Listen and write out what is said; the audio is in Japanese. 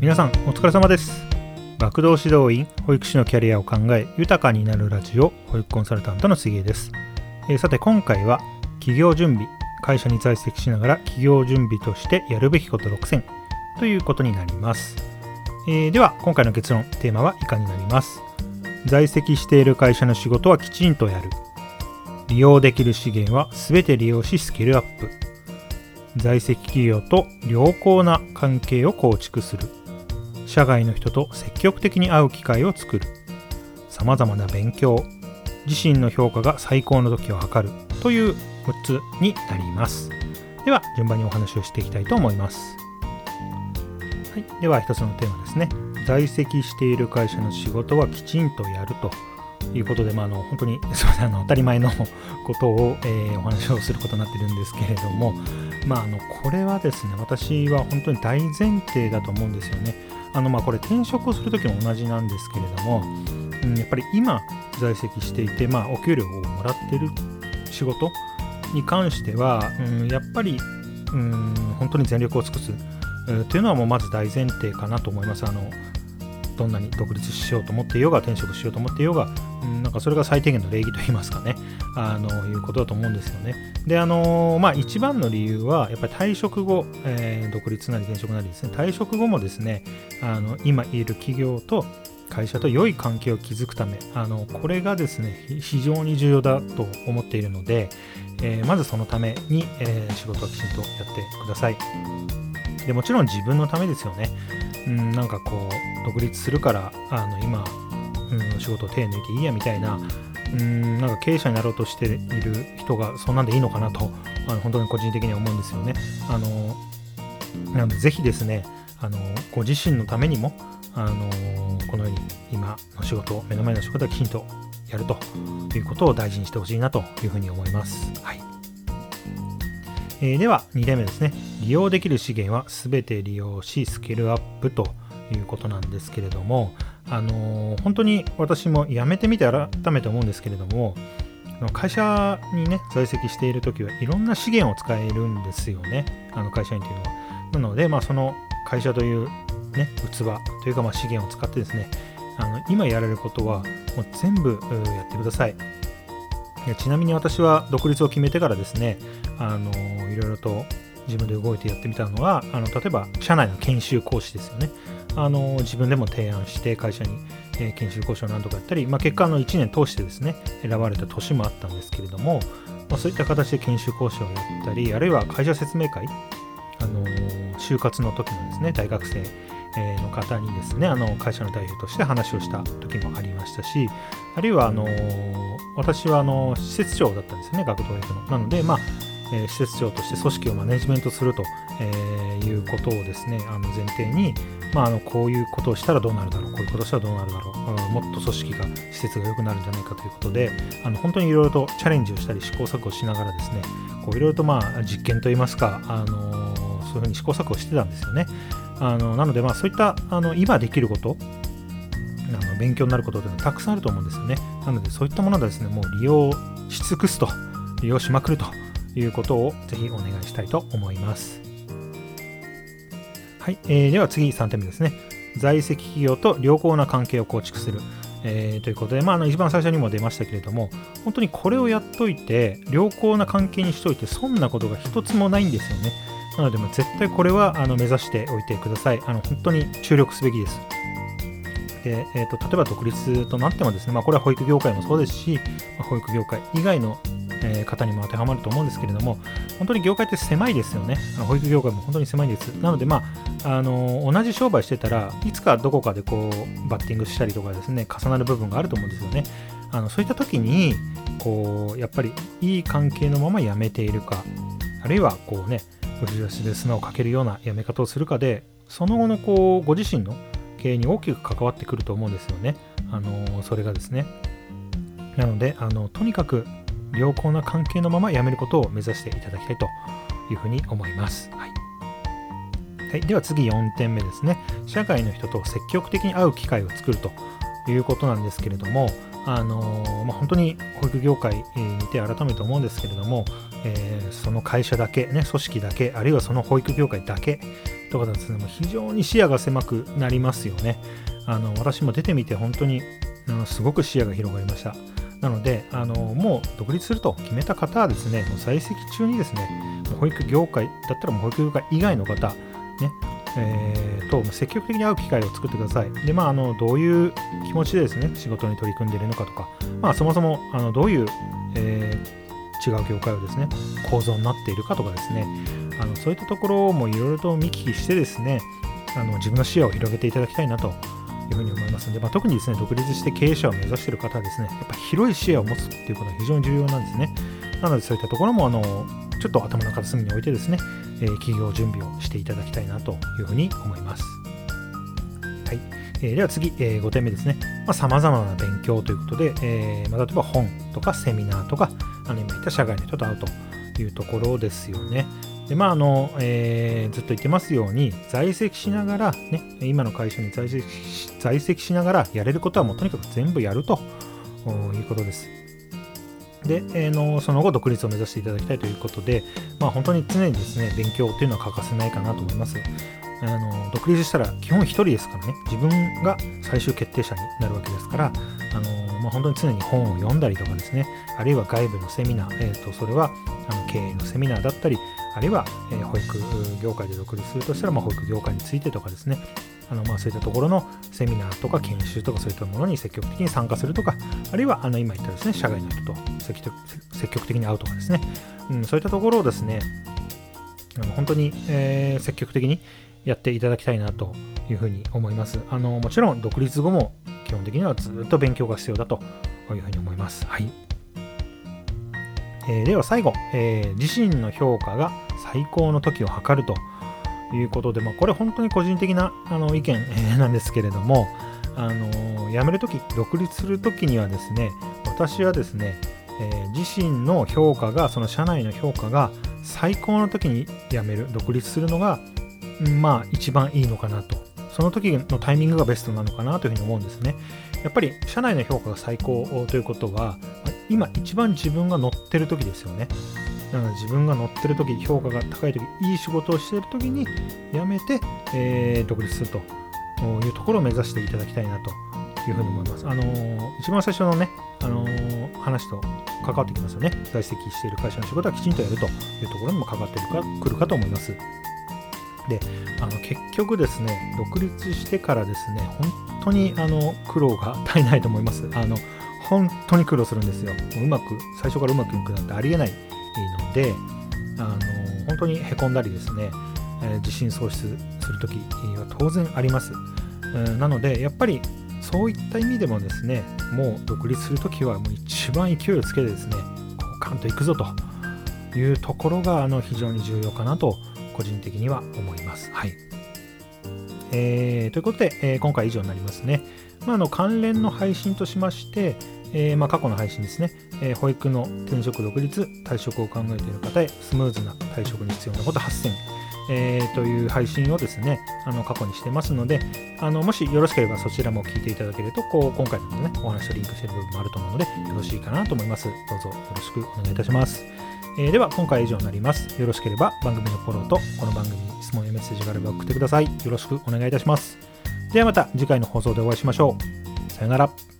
皆さんお疲れ様です。学童指導員保育士のキャリアを考え豊かになるラジオ保育コンサルタントの杉江です、えーさて今回は企業準備会社に在籍しながら企業準備としてやるべきこと6選ということになります、えーでは今回の結論テーマは以下になります？在籍している会社の仕事はきちんとやる。利用できる資源は全て利用しスキルアップ。在籍企業と良好な関係を構築する。社外の人と積極的に会う機会を作る。さまざまな勉強自身の評価が最高の時を測るという6つになります。では順番にお話をしていきたいと思います、はい、では一つのテーマですね。在籍している会社の仕事はきちんとやるということで、まあ、あの本当に すみませんあの当たり前のことを、えーお話をすることになってるんですけれども、まあ、あのこれはですね私は本当に大前提だと思うんですよね。あのまあこれ転職をする時も同じなんですけれども、うん、やっぱり今在籍していて、まあ、お給料をもらってる仕事に関しては、うん、やっぱり、うん、本当に全力を尽くす、えーというのはもうまず大前提かなと思います。あのどんなに独立しようと思っていようが転職しようと思っていようが、うん、なんかそれが最低限の礼儀といいますかね あのいうことだと思うんですよね。であのまあ一番の理由はやっぱり退職後、えー独立なり転職なりですね退職後もですねあの今いる企業と会社と良い関係を築くためあのこれがですね非常に重要だと思っているので、えーまずそのために、えー仕事はきちんとやってください。でもちろん自分のためですよね。うん、なんかこう独立するからあの今、うん、仕事を手抜いていいやみたいなうんなんか経営者になろうとしている人がそんなんでいいのかなとあの本当に個人的には思うんですよね。あのなのでぜひですねあのご自身のためにもあのこのように今の仕事目の前の仕事はきちんとやるということを大事にしてほしいなというふうに思います。はいえーでは2例目ですね。利用できる資源は全て利用しスキルアップということなんですけれどもあのー本当に私も辞めてみて改めて思うんですけれども会社にね在籍している時はいろんな資源を使えるんですよね。あの会社員というのは。なのでまあその会社というね器というかまあ資源を使ってですねあの今やられることはもう全部やってください。いちなみに私は独立を決めてからですねあのいろいろと自分で動いてやってみたのはあの例えば社内の研修講師ですよね。あの自分でも提案して会社に、えー研修講師を何とかやったり、まあ、結果の1年通してですね選ばれた年もあったんですけれども、まあ、そういった形で研修講師をやったりあるいは会社説明会あの就活の時のですね大学生えーの方にですねあの会社の代表として話をした時もありましたしあるいはあの私はあの施設長だったんですよね学童保育の。なのでまあえー施設長として組織をマネジメントすると、えいうことをですねあの前提に、まあ、あのこういうことをしたらどうなるだろうこういうことをしたらどうなるだろう、もっと組織が施設が良くなるんじゃないかということであの本当にいろいろとチャレンジをしたり試行錯誤しながらですねいろいろとまあ実験といいますか、あのそういうふうに試行錯誤してたんですよね。あのなのでまあそういったあの今できることあの勉強になることというのはたくさんあると思うんですよね。なのでそういったものはですねもう利用し尽くすと利用しまくるということをぜひお願いしたいと思います。はい、えーでは次3点目ですね。在籍企業と良好な関係を構築する。えーということで、まあ、あの一番最初にも出ましたけれども、本当にこれをやっといて、良好な関係にしといて、損なことが一つもないんですよね。なので、絶対これはあの目指しておいてください。あの本当に注力すべきです。でえー、と例えば独立となってもですね、まあ、これは保育業界もそうですし、まあ保育業界以外の、え方にも当てはまると思うんですけれども、本当に業界って狭いですよね。あの保育業界も本当に狭いです。なので、まあ、あの同じ商売してたらいつかどこかでこうバッティングしたりとかですね重なる部分があると思うんですよねあのそういった時にこうやっぱりいい関係のまま辞めているかあるいはこうね後ろ足で砂をかけるような辞め方をするかでその後のこうご自身の経営に大きく関わってくると思うんですよねあのそれがですねなのであのとにかく良好な関係のまま辞めることを目指していただきたいというふうに思います。はいはい、では次4点目ですね。社外の人と積極的に会う機会を作るということなんですけれども、あのーまあ、本当に保育業界にて改めて思うんですけれども、えーその会社だけ、ね、組織だけ、あるいはその保育業界だけとかですね、もう非常に視野が狭くなりますよね。あの私も出てみて本当にあのすごく視野が広がりました。なので、あのもう独立すると決めた方はですね、もう在籍中にですね、保育業界だったら保育業界以外の方、ね、えー、と積極的に会う機会を作ってください。で、まあ、あのどういう気持ちでですね、仕事に取り組んでいるのかとか、まあ、そもそもあのどういう、えー、違う業界をですね、構造になっているかとかですね、あのそういったところもいろいろと見聞きしてですね、あの自分の視野を広げていただきたいなというふうに思いますので、まあ、特にですね、独立して経営者を目指している方はですね、やっぱ広い視野を持つっていうことが非常に重要なんですね。なので、そういったところも、あの、ちょっと頭の片隅に置いてですね、えー、企業準備をしていただきたいなというふうに思います。はい。えー、では次、えー、5点目ですね。さまざ、まな勉強ということで、えーまあ、例えば本とかセミナーとか、あの今言った社外の人と会うというところですよね。でまああのえー、ずっと言ってますように在籍しながら、ね、今の会社に在籍在籍しながらやれることはもうとにかく全部やるということです。で、えー、のその後独立を目指していただきたいということで、まあ、本当に常にですね勉強っていうのは欠かせないかなと思います。あの独立したら基本1人ですからね自分が最終決定者になるわけですからあの、まあ、本当に常に本を読んだりとかですねあるいは外部のセミナー、えーと、それはあの経営のセミナーだったりあるいは、え、保育業界で独立するとしたら、まあ、保育業界についてとかですねあのまあそういったところのセミナーとか研修とかそういったものに積極的に参加するとかあるいはあの今言ったですね社外の人と積極的に会うとかですね、うん、そういったところをですねあの本当に、えー、積極的にやっていただきたいなというふうに思います。あのもちろん独立後も基本的にはずっと勉強が必要だというふうに思います。はい。えー、では最後、えー、自身の評価が最高の時を測るということで、まあ、これ本当に個人的なあの意見、え、なんですけれども、あの、辞めるとき、独立するときにはですね、私はですね、え、自身の評価が、その社内の評価が最高の時に辞める、独立するのが、まあ一番いいのかなと。その時のタイミングがベストなのかなというふうに思うんですね。やっぱり社内の評価が最高ということは、今一番自分が乗ってる時ですよね。なので自分が乗ってる時、評価が高い時、いい仕事をしている時に辞めて、えー、独立するというところを目指していただきたいなというふうに思います。あのー、一番最初のね、あのー、話と関わってきますよね。在籍している会社の仕事はきちんとやるというところにも関わってくるかと思います。で、あの結局ですね、独立してからですね、本当にあの苦労が絶えないと思います。あの本当に苦労するんですよ。うまく、最初からうまくいくなんてありえないので、あの本当にへこんだりですね、えー、自信喪失するときは当然あります。なので、やっぱりそういった意味でもですね、もう独立するときはもう一番勢いをつけてですね、こうカンといくぞというところがあの非常に重要かなと個人的には思います。はい。えー、ということで、えー、今回以上になりますね。まあ、あの関連の配信としまして、えー、まあ、過去の配信ですね、え、保育の転職独立、退職を考えている方へスムーズな退職に必要なこと8選、えー、という配信をですね、あの過去にしてますので、あのもしよろしければそちらも聞いていただけると、こう今回のね、お話とリンクしている部分もあると思うので、よろしいかなと思います。どうぞよろしくお願いいたします。えー、では、今回は以上になります。よろしければ番組のフォローと、この番組に質問やメッセージがあれば送ってください。よろしくお願いいたします。ではまた次回の放送でお会いしましょう。さよなら。